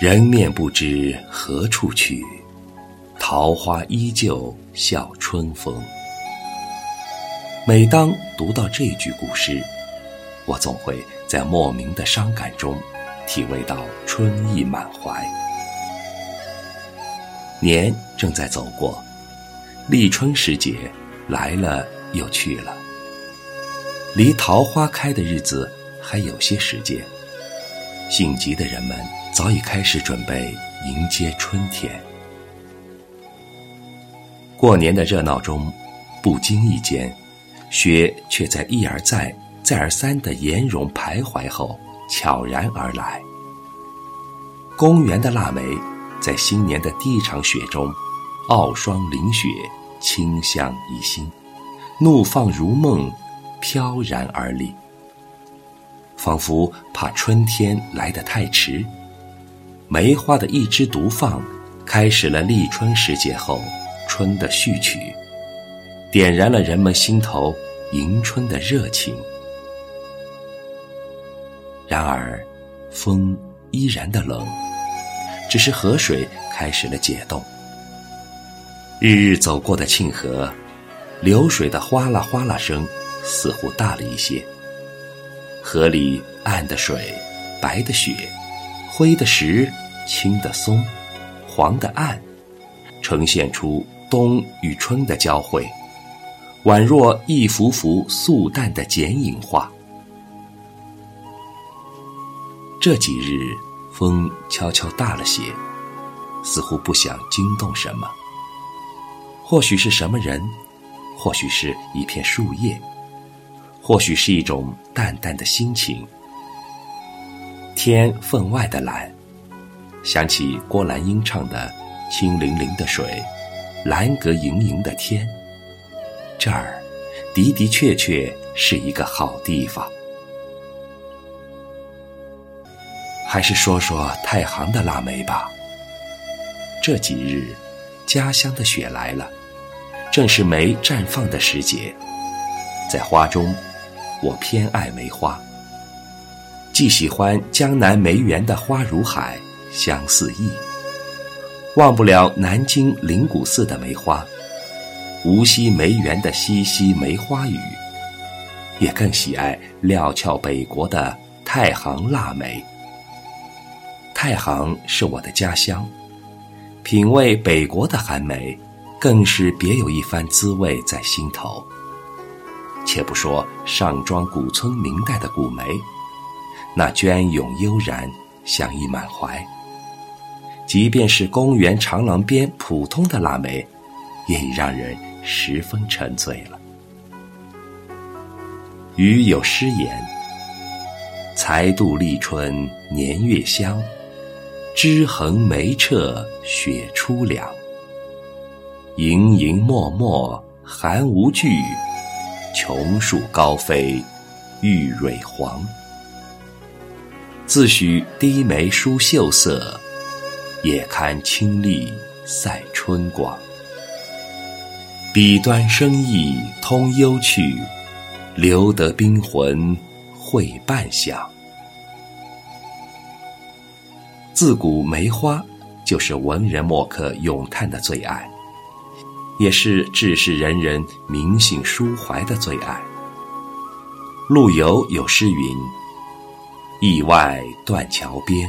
人面不知何处去，桃花依旧笑春风。每当读到这句古诗，我总会在莫名的伤感中，体味到春意满怀。年正在走过，立春时节来了又去了，离桃花开的日子还有些时间。性急的人们早已开始准备迎接春天。过年的热闹中，不经意间，雪却在一而再、再而三的颜容徘徊后悄然而来。公园的腊梅。在新年的第一场雪中，傲霜凌雪，清香怡心，怒放如梦，飘然而立，仿佛怕春天来得太迟。梅花的一枝独放，开始了立春时节后春的序曲，点燃了人们心头迎春的热情。然而，风依然的冷。只是河水开始了解冻，日日走过的沁河，流水的哗啦哗啦声似乎大了一些。河里暗的水，白的雪，灰的石，青的松，黄的暗，呈现出冬与春的交汇，宛若一幅幅素淡的剪影画。这几日。风悄悄大了些，似乎不想惊动什么。或许是什么人，或许是一片树叶，或许是一种淡淡的心情。天分外的蓝，想起郭兰英唱的“清凌凌的水，蓝格盈盈的天”，这儿的的确确是一个好地方。还是说说太行的腊梅吧。这几日，家乡的雪来了，正是梅绽放的时节。在花中，我偏爱梅花，既喜欢江南梅园的花如海，香四溢，忘不了南京灵谷寺的梅花，无锡梅园的淅淅梅花雨，也更喜爱料峭北国的太行腊梅。太行是我的家乡，品味北国的寒梅，更是别有一番滋味在心头。且不说上庄古村明代的古梅，那隽永悠然，香意满怀；即便是公园长廊边普通的腊梅，也已让人十分沉醉了。余有诗言：“才度立春年月香。”枝横梅彻雪初凉，盈盈脉脉寒无惧，琼树高飞玉蕊黄。自许低眉梳秀色，也堪清丽赛春光。笔端生意通幽趣，留得冰魂会半晌。自古梅花就是文人墨客咏叹的最爱，也是志士仁人明信抒怀的最爱。陆游有诗云：“驿外断桥边，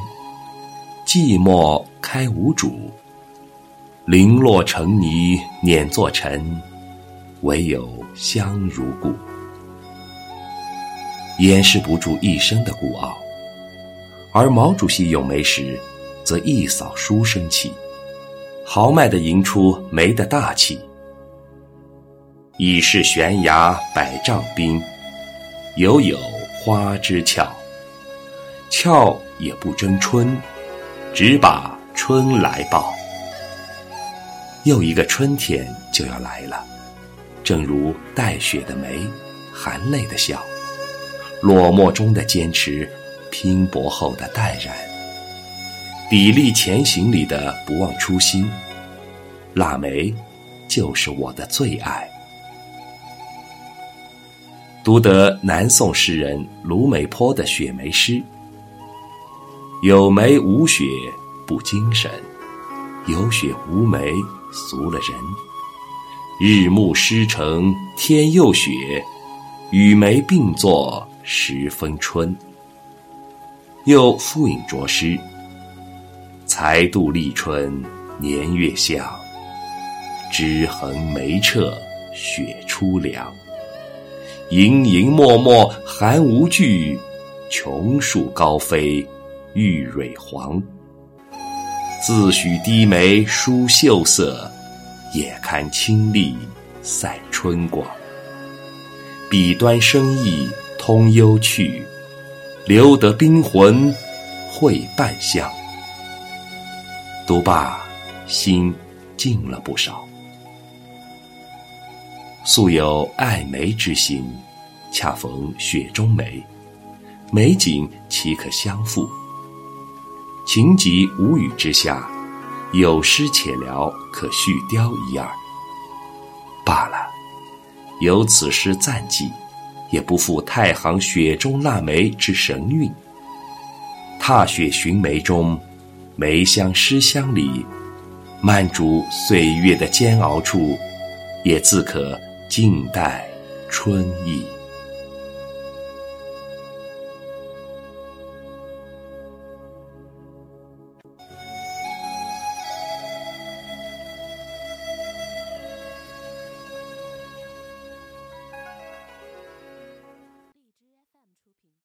寂寞开无主。零落成泥碾作尘，唯有香如故。”掩饰不住一生的孤傲。而毛主席咏梅时，则一扫书生气，豪迈地吟出梅的大气。已是悬崖百丈冰，犹有花枝俏。俏也不争春，只把春来报。又一个春天就要来了，正如带雪的梅，含泪的笑，落寞中的坚持。拼搏后的淡然，砥砺前行里的不忘初心，腊梅就是我的最爱。读得南宋诗人卢美坡的雪梅诗：“有梅无雪不精神，有雪无梅俗了人。日暮诗成天又雪，与梅并作十分春。又复引着诗：才度立春年月向，枝横梅彻雪初凉。盈盈脉脉寒无惧，琼树高飞玉蕊黄。自许低眉梳秀色。也堪清丽赛春光，笔端生意通幽趣，留得冰魂会半香。读罢，心静了不少。素有爱梅之心，恰逢雪中梅，美景岂可相负？情急无语之下。有诗且聊，可续貂一二。罢了，有此诗赞记，也不负太行雪中腊梅之神韵。踏雪寻梅中，梅香诗香里，漫逐岁月的煎熬处，也自可静待春意。